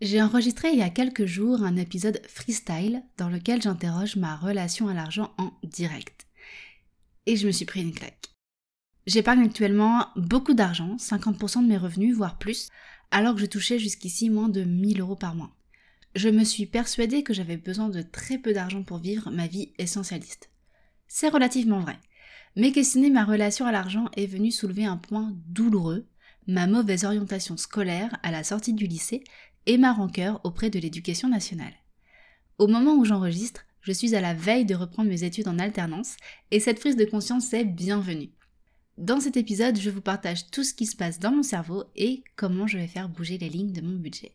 J'ai enregistré il y a quelques jours un épisode freestyle dans lequel j'interroge ma relation à l'argent en direct. Et je me suis pris une claque. J'épargne actuellement beaucoup d'argent, 50% de mes revenus, voire plus, alors que je touchais jusqu'ici moins de 1000 euros par mois. Je me suis persuadée que j'avais besoin de très peu d'argent pour vivre ma vie essentialiste. C'est relativement vrai. Mais questionner ma relation à l'argent est venu soulever un point douloureux, ma mauvaise orientation scolaire à la sortie du lycée et ma rancœur auprès de l'éducation nationale. Au moment où j'enregistre, je suis à la veille de reprendre mes études en alternance et cette prise de conscience est bienvenue. Dans cet épisode, je vous partage tout ce qui se passe dans mon cerveau et comment je vais faire bouger les lignes de mon budget.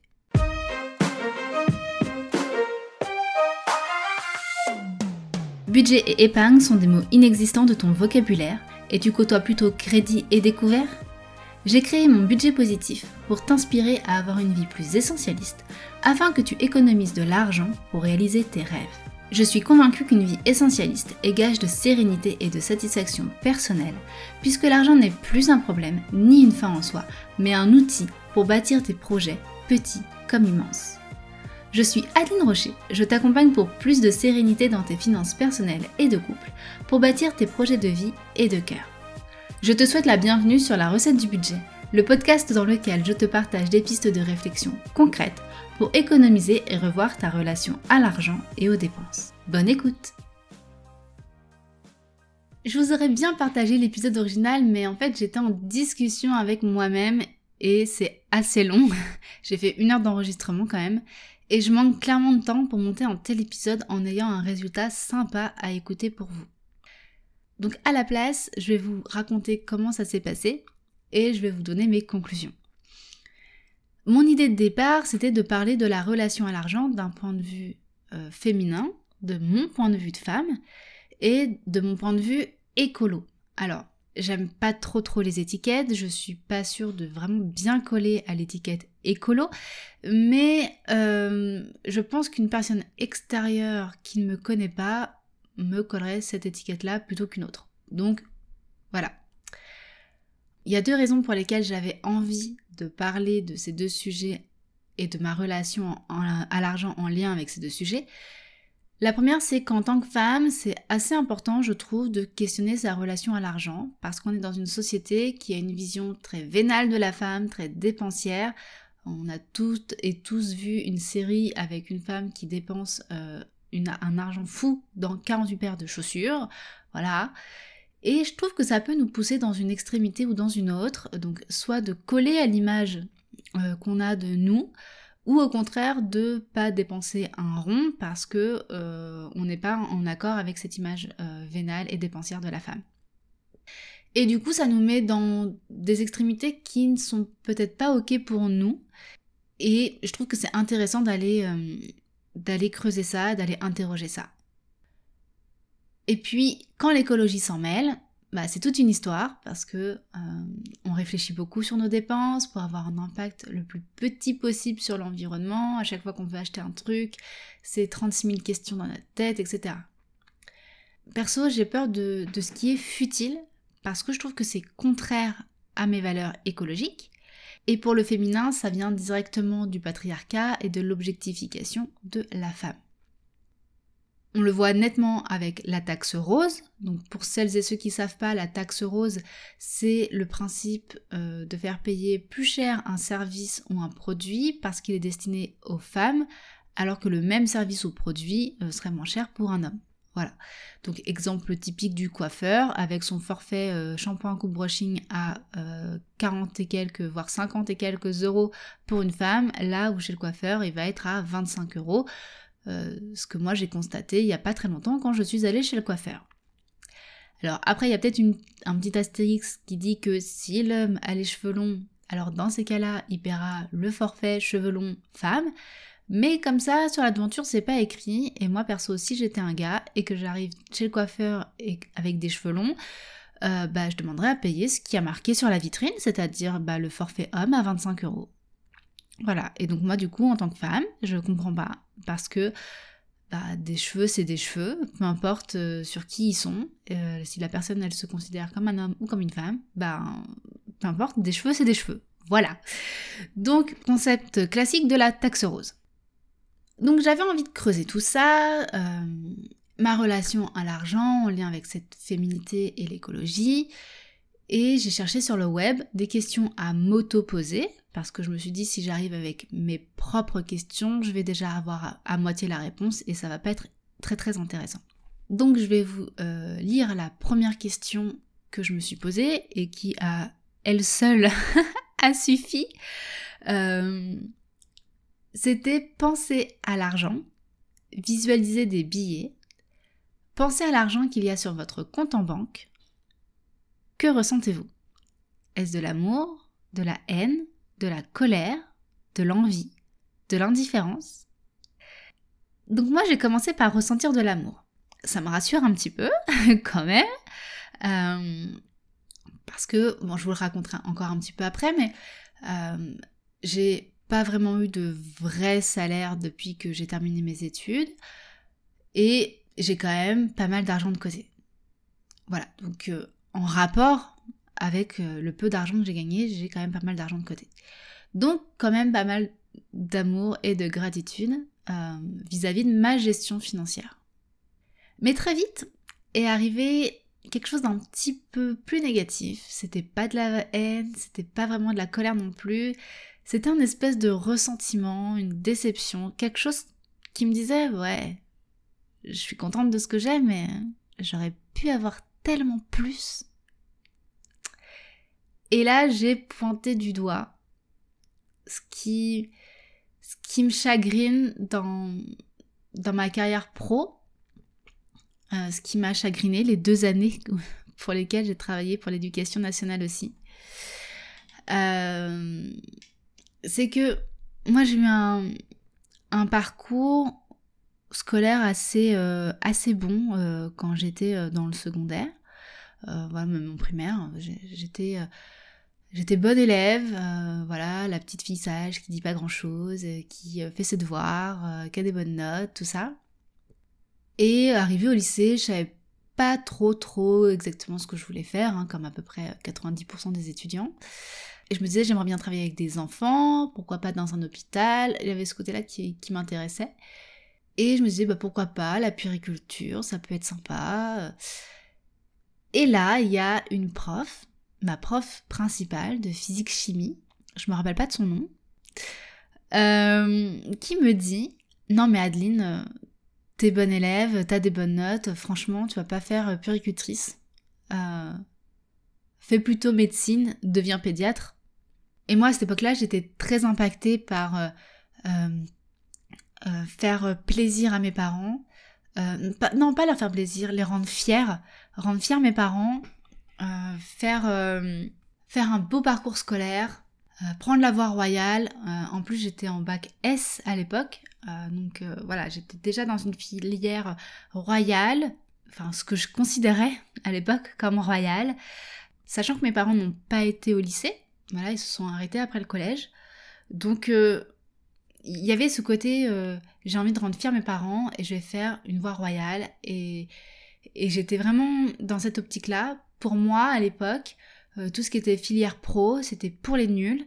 Budget et épargne sont des mots inexistants de ton vocabulaire et tu côtoies plutôt crédit et découvert? J'ai créé mon budget positif pour t'inspirer à avoir une vie plus essentialiste afin que tu économises de l'argent pour réaliser tes rêves. Je suis convaincue qu'une vie essentialiste est gage de sérénité et de satisfaction personnelle, puisque l'argent n'est plus un problème ni une fin en soi, mais un outil pour bâtir tes projets, petits comme immenses. Je suis Adeline Rocher, je t'accompagne pour plus de sérénité dans tes finances personnelles et de couple, pour bâtir tes projets de vie et de cœur. Je te souhaite la bienvenue sur la recette du budget, le podcast dans lequel je te partage des pistes de réflexion concrètes pour économiser et revoir ta relation à l'argent et aux dépenses. Bonne écoute Je vous aurais bien partagé l'épisode original, mais en fait j'étais en discussion avec moi-même et c'est assez long. J'ai fait une heure d'enregistrement quand même. Et je manque clairement de temps pour monter un tel épisode en ayant un résultat sympa à écouter pour vous. Donc à la place, je vais vous raconter comment ça s'est passé et je vais vous donner mes conclusions. Mon idée de départ, c'était de parler de la relation à l'argent d'un point de vue euh, féminin, de mon point de vue de femme et de mon point de vue écolo. Alors, j'aime pas trop trop les étiquettes, je suis pas sûre de vraiment bien coller à l'étiquette écolo, mais euh, je pense qu'une personne extérieure qui ne me connaît pas me collerait cette étiquette-là plutôt qu'une autre. Donc voilà. Il y a deux raisons pour lesquelles j'avais envie de parler de ces deux sujets et de ma relation à l'argent en lien avec ces deux sujets. La première, c'est qu'en tant que femme, c'est assez important, je trouve, de questionner sa relation à l'argent, parce qu'on est dans une société qui a une vision très vénale de la femme, très dépensière. On a toutes et tous vu une série avec une femme qui dépense euh, un argent fou dans 48 paires de chaussures. Voilà. Et je trouve que ça peut nous pousser dans une extrémité ou dans une autre, donc soit de coller à l'image euh, qu'on a de nous, ou au contraire de pas dépenser un rond parce que euh, on n'est pas en accord avec cette image euh, vénale et dépensière de la femme. Et du coup, ça nous met dans des extrémités qui ne sont peut-être pas ok pour nous. Et je trouve que c'est intéressant d'aller d'aller creuser ça, d'aller interroger ça. Et puis, quand l'écologie s'en mêle, bah, c'est toute une histoire parce que euh, on réfléchit beaucoup sur nos dépenses pour avoir un impact le plus petit possible sur l'environnement. À chaque fois qu'on veut acheter un truc, c'est 36 000 questions dans notre tête, etc. Perso, j'ai peur de, de ce qui est futile parce que je trouve que c'est contraire à mes valeurs écologiques et pour le féminin, ça vient directement du patriarcat et de l'objectification de la femme. On le voit nettement avec la taxe rose. Donc pour celles et ceux qui ne savent pas, la taxe rose, c'est le principe euh, de faire payer plus cher un service ou un produit parce qu'il est destiné aux femmes, alors que le même service ou produit euh, serait moins cher pour un homme. Voilà. Donc exemple typique du coiffeur avec son forfait euh, shampoing coupe brushing à 40 euh, et quelques voire 50 et quelques euros pour une femme, là où chez le coiffeur il va être à 25 euros. Euh, ce que moi j'ai constaté il n'y a pas très longtemps quand je suis allée chez le coiffeur. Alors après il y a peut-être un petit astérix qui dit que si l'homme a les cheveux longs, alors dans ces cas-là il paiera le forfait cheveux longs femme. Mais comme ça, sur l'aventure, c'est pas écrit. Et moi, perso, si j'étais un gars et que j'arrive chez le coiffeur avec des cheveux longs, euh, bah, je demanderais à payer ce qui a marqué sur la vitrine, c'est-à-dire bah, le forfait homme à 25 euros. Voilà. Et donc, moi, du coup, en tant que femme, je comprends pas. Parce que bah, des cheveux, c'est des cheveux, peu importe euh, sur qui ils sont. Euh, si la personne, elle se considère comme un homme ou comme une femme, bah, peu importe, des cheveux, c'est des cheveux. Voilà. Donc, concept classique de la taxe rose. Donc j'avais envie de creuser tout ça, euh, ma relation à l'argent en lien avec cette féminité et l'écologie, et j'ai cherché sur le web des questions à m'auto-poser, parce que je me suis dit si j'arrive avec mes propres questions, je vais déjà avoir à, moitié la réponse et ça va pas être très très intéressant. Donc je vais vous euh, lire la première question que je me suis posée et qui a elle seule a suffi. Euh, c'était penser à l'argent, visualiser des billets, penser à l'argent qu'il y a sur votre compte en banque. Que ressentez-vous? Est-ce de l'amour, de la haine, de la colère, de l'envie, de l'indifférence? Donc moi j'ai commencé par ressentir de l'amour. Ça me rassure un petit peu quand même. Euh, parce que, bon, je vous le raconterai encore un petit peu après, mais euh, j'ai pas vraiment eu de vrai salaire depuis que j'ai terminé mes études. Et j'ai quand même pas mal d'argent de côté. Voilà, donc euh, en rapport avec euh, le peu d'argent que j'ai gagné, j'ai quand même pas mal d'argent de côté. Donc quand même pas mal d'amour et de gratitude euh, vis-à-vis -vis de ma gestion financière. Mais très vite est arrivé quelque chose d'un petit peu plus négatif. C'était pas de la haine, c'était pas vraiment de la colère non plus, c'était un espèce de ressentiment, une déception, quelque chose qui me disait ouais, je suis contente de ce que j'ai, mais j'aurais pu avoir tellement plus. Et là, j'ai pointé du doigt ce qui, ce qui me chagrine dans, dans ma carrière pro, euh, ce qui m'a chagriné les deux années pour lesquelles j'ai travaillé pour l'éducation nationale aussi. Euh, c'est que moi j'ai eu un, parcours scolaire assez, euh, bon euh, quand j'étais euh, dans le secondaire, voilà, même en primaire, j'étais... J'étais bonne élève, voilà, la petite fille sage qui dit pas grand chose, qui fait ses devoirs, qui a des bonnes notes, tout ça. Et arrivée au lycée, je savais pas trop trop exactement ce que je voulais faire, hein, comme à peu près 90% des étudiants. Et je me disais, j'aimerais bien travailler avec des enfants, pourquoi pas dans un hôpital. Il y avait ce côté-là qui, m'intéressait. Et je me disais, bah, pourquoi pas, la puriculture, ça peut être sympa. Et là, il y a une prof, ma prof principale de physique-chimie, je me rappelle pas de son nom, euh, qui me dit, non mais Adeline, t'es bonne élève, t'as des bonnes notes, franchement, tu vas pas faire puricultrice. Euh, fais plutôt médecine, deviens pédiatre. Et moi, à cette époque-là, j'étais très impactée par euh, euh, euh, faire plaisir à mes parents. non, pas leur faire plaisir, les rendre fiers. Rendre fiers mes parents. faire, faire un beau parcours scolaire. prendre la voie royale. en plus, j'étais en bac S à l'époque. donc voilà, j'étais déjà dans une filière royale. Enfin, ce que je considérais à l'époque comme royale. Sachant que mes parents n'ont pas été au lycée, voilà, ils se sont arrêtés après le collège. Donc euh, il y avait ce côté, euh, j'ai envie de rendre fiers mes parents et je vais faire une voie royale. Et, j'étais vraiment dans cette optique-là. Pour moi, à l'époque, euh, tout ce qui était filière pro, c'était pour les nuls.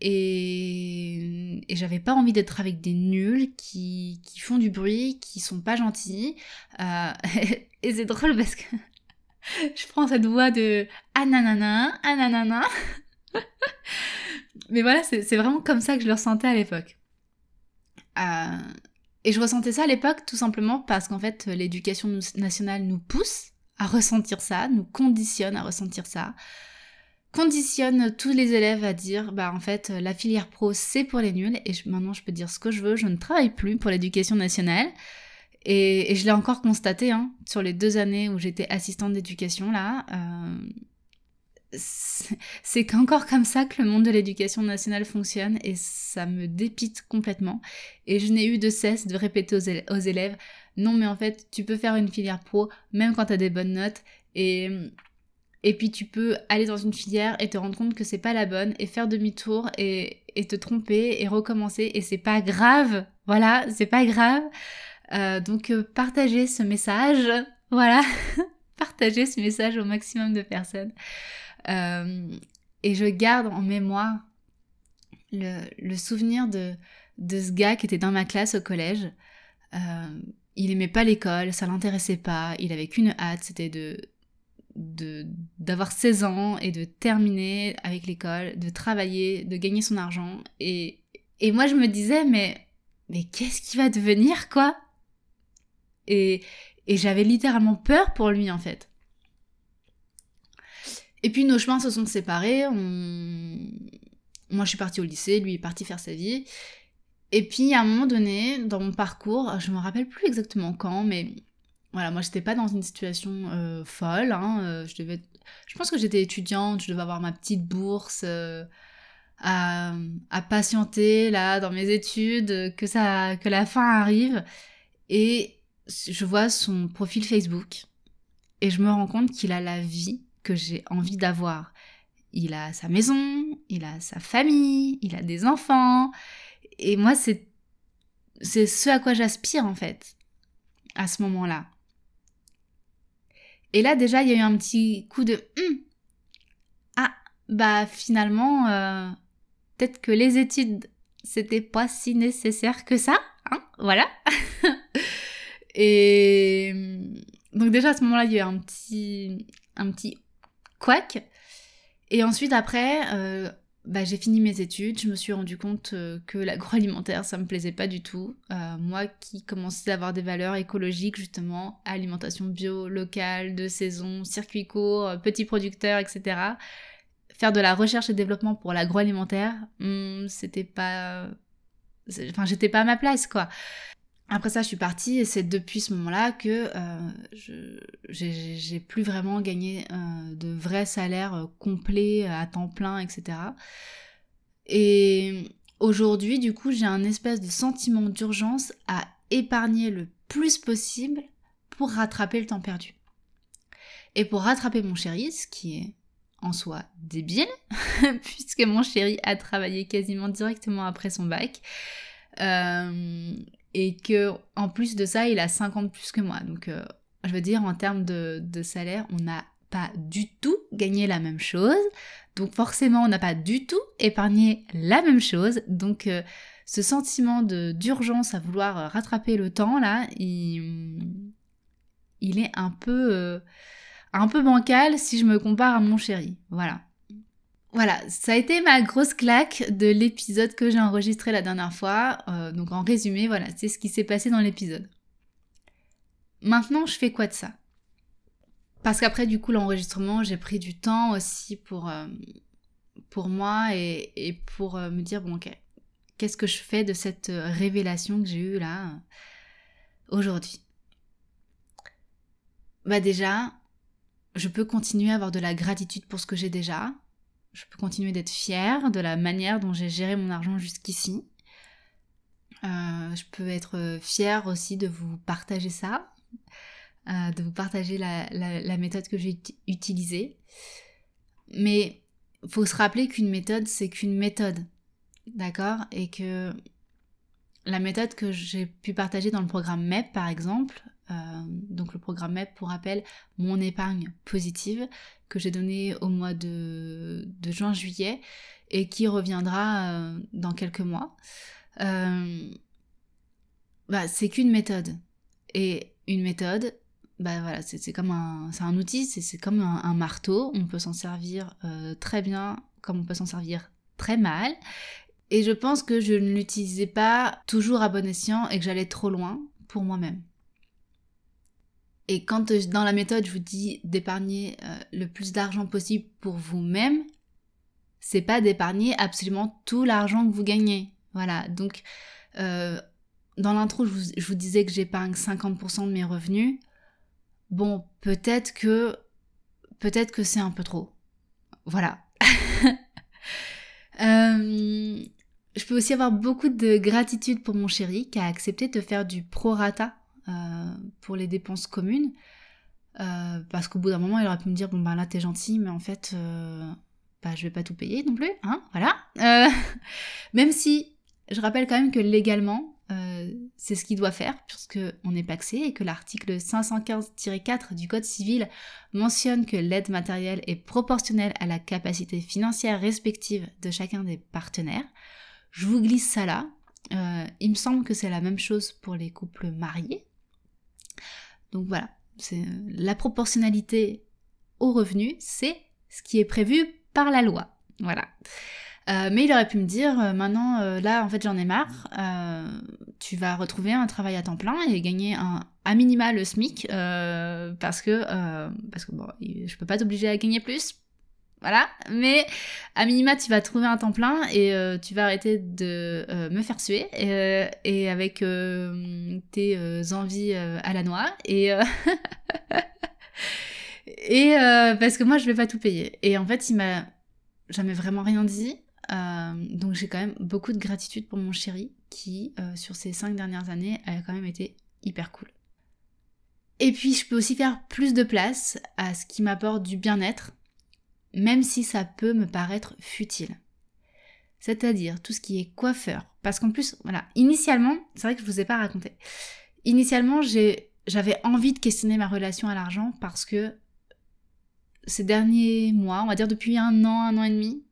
Et, et j'avais pas envie d'être avec des nuls qui, qui, font du bruit, qui sont pas gentils. et c'est drôle parce que je prends cette voix de ananana, ananana. Mais voilà, c'est vraiment comme ça que je le ressentais à l'époque. Euh, et je ressentais ça à l'époque tout simplement parce qu'en fait, l'éducation nationale nous pousse à ressentir ça, nous conditionne à ressentir ça, conditionne tous les élèves à dire, bah en fait, la filière pro, c'est pour les nuls, et maintenant je peux dire ce que je veux, je ne travaille plus pour l'éducation nationale. Et, je l'ai encore constaté hein, sur les deux années où j'étais assistante d'éducation là. Euh, c'est qu'encore comme ça que le monde de l'éducation nationale fonctionne et ça me dépite complètement. Et je n'ai eu de cesse de répéter aux élèves, non mais en fait tu peux faire une filière pro même quand tu as des bonnes notes et, et puis tu peux aller dans une filière et te rendre compte que c'est pas la bonne et faire demi-tour et, et te tromper et recommencer et c'est pas grave. Voilà, c'est pas grave. Euh, donc euh, partagez ce message, voilà, partagez ce message au maximum de personnes. Euh, et je garde en mémoire le, souvenir de, ce gars qui était dans ma classe au collège. Euh, il aimait pas l'école, ça l'intéressait pas, il avait qu'une hâte, c'était de d'avoir 16 ans et de terminer avec l'école, de travailler, de gagner son argent. Et, et moi, je me disais, mais, mais qu'est-ce qu'il va devenir, quoi? Et, et j'avais littéralement peur pour lui, en fait. Et puis nos chemins se sont séparés. Moi, je suis partie au lycée, lui est parti faire sa vie. Et puis, à un moment donné, dans mon parcours, je me rappelle plus exactement quand, mais voilà, moi, j'étais pas dans une situation euh, folle. Hein, euh, je devais, je pense que j'étais étudiante, je devais avoir ma petite bourse. Euh, à, à, patienter là dans mes études, que ça, que la fin arrive, et je vois son profil Facebook et je me rends compte qu'il a la vie que j'ai envie d'avoir. Il a sa maison, il a sa famille, il a des enfants. Et moi, c'est, c'est ce à quoi j'aspire en fait, à ce moment-là. Et là, déjà, il y a eu un petit coup de hum, Ah, bah finalement, euh, peut-être que les études, c'était pas si nécessaire que ça. Hein, voilà. Et donc déjà à ce moment-là, il y a eu un petit, un petit Et ensuite, après, euh, bah, j'ai fini mes études, je me suis rendu compte euh, que l'agroalimentaire, ça me plaisait pas du tout. Euh, moi qui commençais à avoir des valeurs écologiques, justement, alimentation bio, locale, de saison, circuit court, petits producteurs, etc. Faire de la recherche et développement pour l'agroalimentaire, hmm, c'était pas... Enfin, j'étais pas à ma place, quoi. Après ça, je suis partie et c'est depuis ce moment-là que euh, j'ai plus vraiment gagné euh, de vrais salaires euh, complets à temps plein, etc. Et aujourd'hui, du coup, j'ai un espèce de sentiment d'urgence à épargner le plus possible pour rattraper le temps perdu. Et pour rattraper mon chéri, ce qui est en soi débile, puisque mon chéri a travaillé quasiment directement après son bac. Euh, et que en plus de ça, il a 50 plus que moi. Donc, euh, je veux dire, en termes de, salaire, on n'a pas du tout gagné la même chose. Donc, forcément, on n'a pas du tout épargné la même chose. Donc, euh, ce sentiment d'urgence à vouloir euh, rattraper le temps, là, il, est un peu, un peu bancal si je me compare à mon chéri. Voilà. Voilà, ça a été ma grosse claque de l'épisode que j'ai enregistré la dernière fois. Euh, donc en résumé, voilà, c'est ce qui s'est passé dans l'épisode. Maintenant, je fais quoi de ça? Parce qu'après, du coup, l'enregistrement, j'ai pris du temps aussi pour, euh, moi et, pour euh, me dire, bon, ok, qu'est-ce que je fais de cette révélation que j'ai eue là aujourd'hui? Bah déjà, je peux continuer à avoir de la gratitude pour ce que j'ai déjà, je peux continuer d'être fière de la manière dont j'ai géré mon argent jusqu'ici. Euh, je peux être fière aussi de vous partager ça, euh, de vous partager la, méthode que j'ai utilisée. Mais faut se rappeler qu'une méthode, c'est qu'une méthode. D'accord? Et que la méthode que j'ai pu partager dans le programme MEP, par exemple, euh, donc le programme MEP, pour rappel, mon épargne positive, que j'ai donné au mois de, juin-juillet et qui reviendra euh, dans quelques mois. Euh, bah, c'est qu'une méthode. Et une méthode, bah voilà, c'est comme un, un outil, c'est comme un, marteau. On peut s'en servir très bien, comme on peut s'en servir très mal. Et je pense que je ne l'utilisais pas toujours à bon escient et que j'allais trop loin pour moi-même. Et quand euh, dans la méthode je vous dis d'épargner euh, le plus d'argent possible pour vous-même, c'est pas d'épargner absolument tout l'argent que vous gagnez. Voilà, donc euh, dans l'intro je vous, disais que j'épargne 50% de mes revenus. Bon, peut-être que peut-être que c'est un peu trop. Voilà. je peux aussi avoir beaucoup de gratitude pour mon chéri qui a accepté de faire du prorata pour les dépenses communes. Euh, parce qu'au bout d'un moment, il aurait pu me dire bon ben là t'es gentil, mais en fait, euh, bah, je vais pas tout payer non plus, hein, voilà. même si je rappelle quand même que légalement, c'est ce qu'il doit faire puisque on est paxé et que l'article 515-4 du Code civil mentionne que l'aide matérielle est proportionnelle à la capacité financière respective de chacun des partenaires. Je vous glisse ça là. Euh, il me semble que c'est la même chose pour les couples mariés. Donc voilà, la proportionnalité au revenu, c'est ce qui est prévu par la loi. Voilà. Euh, mais il aurait pu me dire, euh, maintenant, euh, là, en fait, j'en ai marre, tu vas retrouver un travail à temps plein et gagner un, à minima le SMIC, parce que, parce que bon, je peux pas t'obliger à gagner plus, voilà, mais à minima, tu vas trouver un temps plein et tu vas arrêter de me faire suer, et, et avec tes envies à la noix, et... et parce que moi, je vais pas tout payer. Et en fait, il m'a jamais vraiment rien dit. Euh, donc j'ai quand même beaucoup de gratitude pour mon chéri qui, euh, sur ces cinq dernières années, a quand même été hyper cool. Et puis je peux aussi faire plus de place à ce qui m'apporte du bien-être, même si ça peut me paraître futile. C'est-à-dire tout ce qui est coiffeur. Parce qu'en plus, voilà, initialement, c'est vrai que je vous ai pas raconté. Initialement, j'avais envie de questionner ma relation à l'argent parce que ces derniers mois, on va dire depuis un an, un an et demi,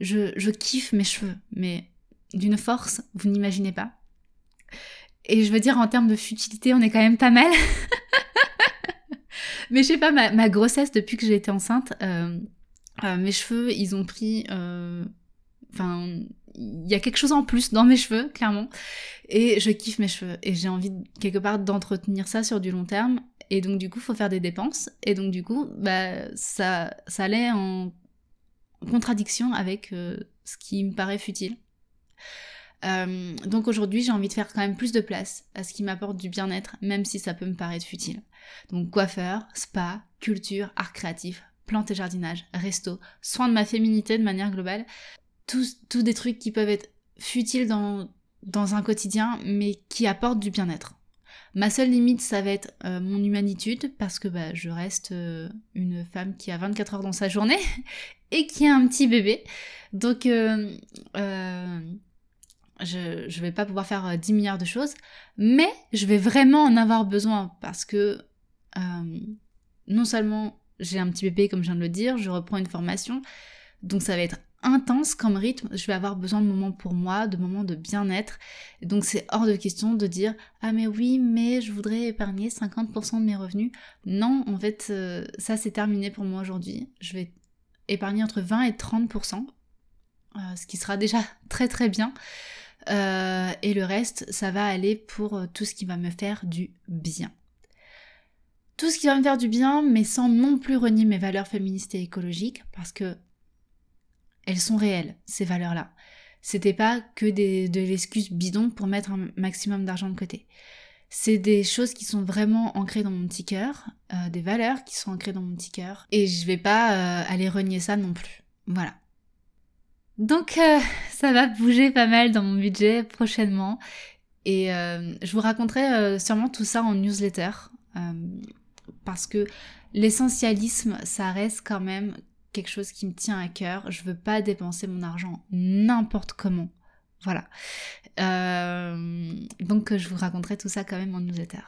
je, kiffe mes cheveux, mais d'une force, vous n'imaginez pas. Et je veux dire, en termes de futilité, on est quand même pas mal. mais je sais pas, ma, grossesse, depuis que j'ai été enceinte, euh, euh, mes cheveux, ils ont pris... Euh, enfin, il y a quelque chose en plus dans mes cheveux, clairement. Et je kiffe mes cheveux. Et j'ai envie, quelque part, d'entretenir ça sur du long terme. Et donc, du coup, il faut faire des dépenses. Et donc, du coup, bah, ça, ça allait en contradiction avec ce qui me paraît futile. Euh, donc aujourd'hui, j'ai envie de faire quand même plus de place à ce qui m'apporte du bien-être, même si ça peut me paraître futile. Donc coiffeur, spa, culture, art créatif, plantes et jardinage, resto, soins de ma féminité de manière globale, tous, des trucs qui peuvent être futiles dans, dans un quotidien, mais qui apportent du bien-être. Ma seule limite, ça va être euh, mon humanitude, parce que bah, je reste une femme qui a 24 heures dans sa journée, et qui a un petit bébé. Donc, euh, euh, je, je vais pas pouvoir faire 10 euh, milliards de choses, mais je vais vraiment en avoir besoin parce que non seulement j'ai un petit bébé, comme je viens de le dire, je reprends une formation, donc ça va être intense comme rythme, je vais avoir besoin de moments pour moi, de moments de bien-être. Donc c'est hors de question de dire ah mais oui mais je voudrais épargner 50% de mes revenus. Non, en fait ça c'est terminé pour moi aujourd'hui. Je vais épargner entre 20 et 30%, euh, ce qui sera déjà très très bien. Euh, et le reste, ça va aller pour euh, tout ce qui va me faire du bien. Tout ce qui va me faire du bien, mais sans non plus renier mes valeurs féministes et écologiques, parce que elles sont réelles, ces valeurs-là. C'était pas que des, de l'excuse bidon pour mettre un maximum d'argent de côté. C'est des choses qui sont vraiment ancrées dans mon petit cœur, euh, des valeurs qui sont ancrées dans mon petit cœur, et je vais pas aller renier ça non plus. Voilà. Donc euh, ça va bouger pas mal dans mon budget prochainement, et je vous raconterai sûrement tout ça en newsletter, parce que l'essentialisme, ça reste quand même quelque chose qui me tient à cœur. Je veux pas dépenser mon argent n'importe comment. Voilà. Euh, donc je vous raconterai tout ça quand même en newsletter.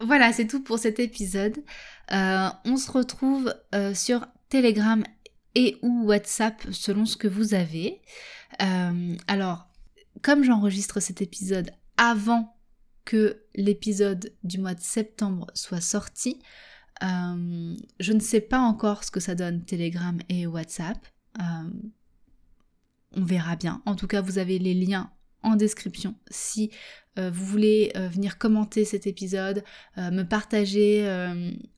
Voilà, c'est tout pour cet épisode. Euh, on se retrouve euh, sur Telegram et ou WhatsApp selon ce que vous avez. alors, comme j'enregistre cet épisode avant que l'épisode du mois de septembre soit sorti, je ne sais pas encore ce que ça donne Telegram et WhatsApp on verra bien. En tout cas, vous avez les liens en description si euh, vous voulez euh, venir commenter cet épisode, euh, me partager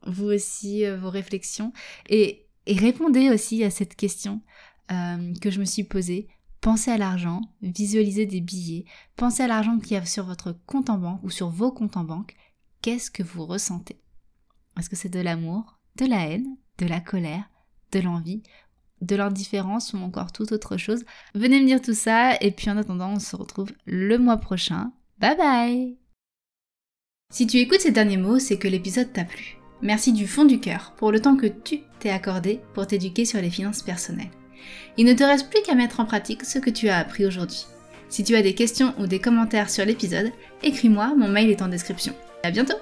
vous aussi vos réflexions et, et, répondez aussi à cette question que je me suis posée. Pensez à l'argent, visualisez des billets, pensez à l'argent qui y sur votre compte en banque ou sur vos comptes en banque. Qu'est-ce que vous ressentez? Est-ce que c'est de l'amour, de la haine, de la colère, de l'envie de l'indifférence ou encore toute autre chose? Venez me dire tout ça et puis en attendant on se retrouve le mois prochain. Bye bye Si tu écoutes ces derniers mots, c'est que l'épisode t'a plu. Merci du fond du cœur pour le temps que tu t'es accordé pour t'éduquer sur les finances personnelles. Il ne te reste plus qu'à mettre en pratique ce que tu as appris aujourd'hui. Si tu as des questions ou des commentaires sur l'épisode, écris-moi, mon mail est en description. À bientôt